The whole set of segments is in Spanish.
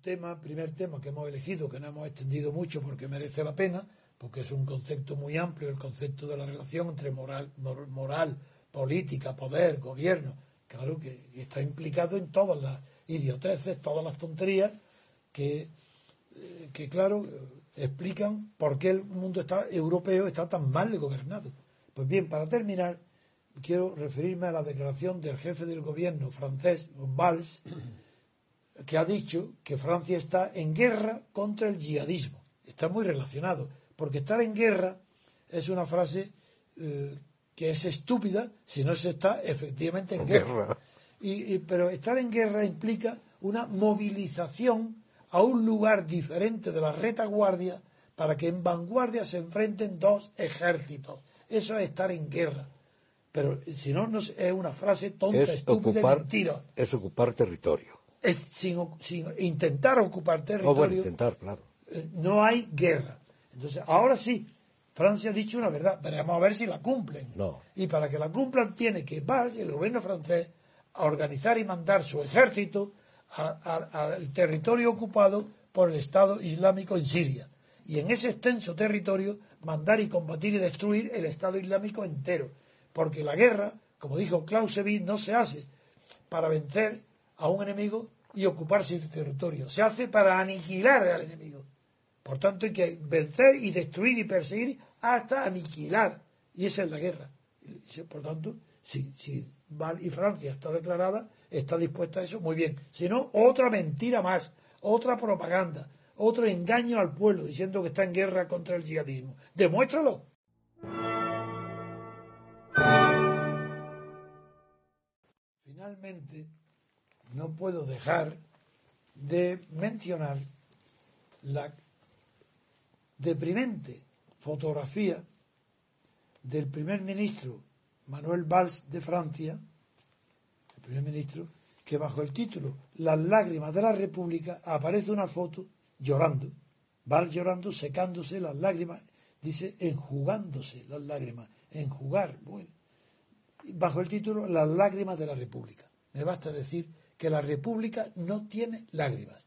tema, primer tema que hemos elegido, que no hemos extendido mucho porque merece la pena, porque es un concepto muy amplio, el concepto de la relación entre moral, moral política, poder, gobierno, claro que está implicado en todas las idioteces, todas las tonterías que, eh, que claro, explican por qué el mundo está, europeo está tan mal gobernado. Pues bien, para terminar, quiero referirme a la declaración del jefe del gobierno francés, Valls, que ha dicho que Francia está en guerra contra el yihadismo. Está muy relacionado, porque estar en guerra es una frase eh, que es estúpida si no se está efectivamente en guerra. Y, pero estar en guerra implica una movilización a un lugar diferente de la retaguardia para que en vanguardia se enfrenten dos ejércitos. Eso es estar en guerra. Pero si no, no es una frase tonta, estúpida y mentira. Es ocupar territorio es sin, intentar ocupar territorio. intentar, claro. Eh, no hay guerra. Entonces, ahora sí, Francia ha dicho una verdad, veremos a ver si la cumplen. No. Y para que la cumplan tiene que y el gobierno francés, a organizar y mandar su ejército al territorio ocupado por el Estado Islámico en Siria. Y en ese extenso territorio mandar y combatir y destruir el Estado Islámico entero. Porque la guerra, como dijo Clausewitz, no se hace para vencer a un enemigo y ocuparse del territorio. Se hace para aniquilar al enemigo. Por tanto, hay que vencer y destruir y perseguir hasta aniquilar. Y esa es la guerra. Por tanto, si, si y Francia está declarada, está dispuesta a eso, muy bien. Si no, otra mentira más, otra propaganda, otro engaño al pueblo diciendo que está en guerra contra el yihadismo. Demuéstralo. Finalmente, no puedo dejar de mencionar la deprimente fotografía del primer ministro Manuel Valls de Francia, el primer ministro, que bajo el título Las lágrimas de la República aparece una foto llorando, Valls llorando, secándose las lágrimas, dice enjugándose las lágrimas, enjugar, bueno, bajo el título Las lágrimas de la República. Me basta decir que la República no tiene lágrimas.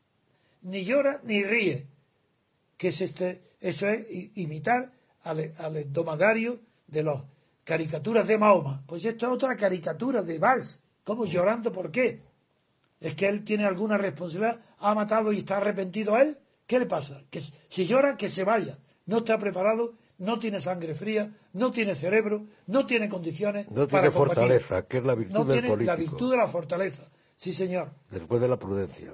Ni llora ni ríe. Que es este, eso es imitar al, al domadario de las caricaturas de Mahoma. Pues esto es otra caricatura de Valls. ¿Cómo llorando? ¿Por qué? ¿Es que él tiene alguna responsabilidad? ¿Ha matado y está arrepentido a él? ¿Qué le pasa? Que si llora, que se vaya. No está preparado, no tiene sangre fría, no tiene cerebro, no tiene condiciones. No tiene fortaleza, que es la virtud no del tiene la virtud de la fortaleza. Sí, señor. Después de la prudencia.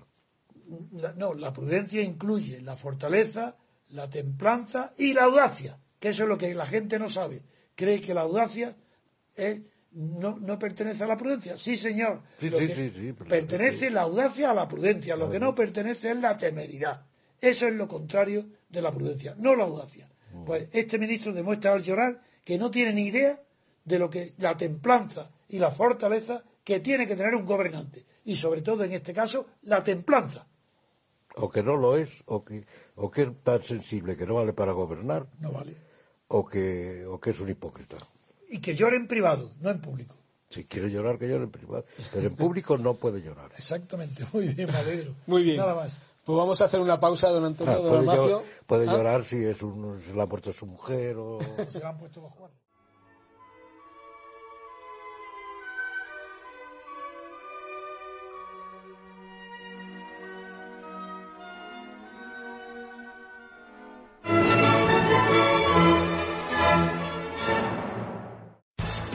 no, la prudencia incluye la fortaleza, la templanza y la audacia, que eso es lo que la gente no sabe. Cree que la audacia no, no, pertenece a la prudencia. Sí, señor. Sí, sí, sí, pertenece la audacia a la prudencia. Lo que no pertenece es la temeridad. Eso es lo contrario de la prudencia, no la audacia. Mm. Pues este ministro demuestra al llorar que no tiene ni idea de lo que la templanza y la fortaleza que tiene que tener un gobernante y sobre todo en este caso la templanza. O que no lo es, o que, o que es tan sensible que no vale para gobernar. No vale. O que, o que es un hipócrita. Y que llore en privado, no en público. Si quiere llorar, que llore en privado. Pero en público no puede llorar. Exactamente. Muy bien, Madero. Muy bien. Nada más. Pues vamos a hacer una pausa, don Antonio, ah, don puede, puede ¿Ah? llorar si es un, se le ha puesto su mujer o... Se le han puesto los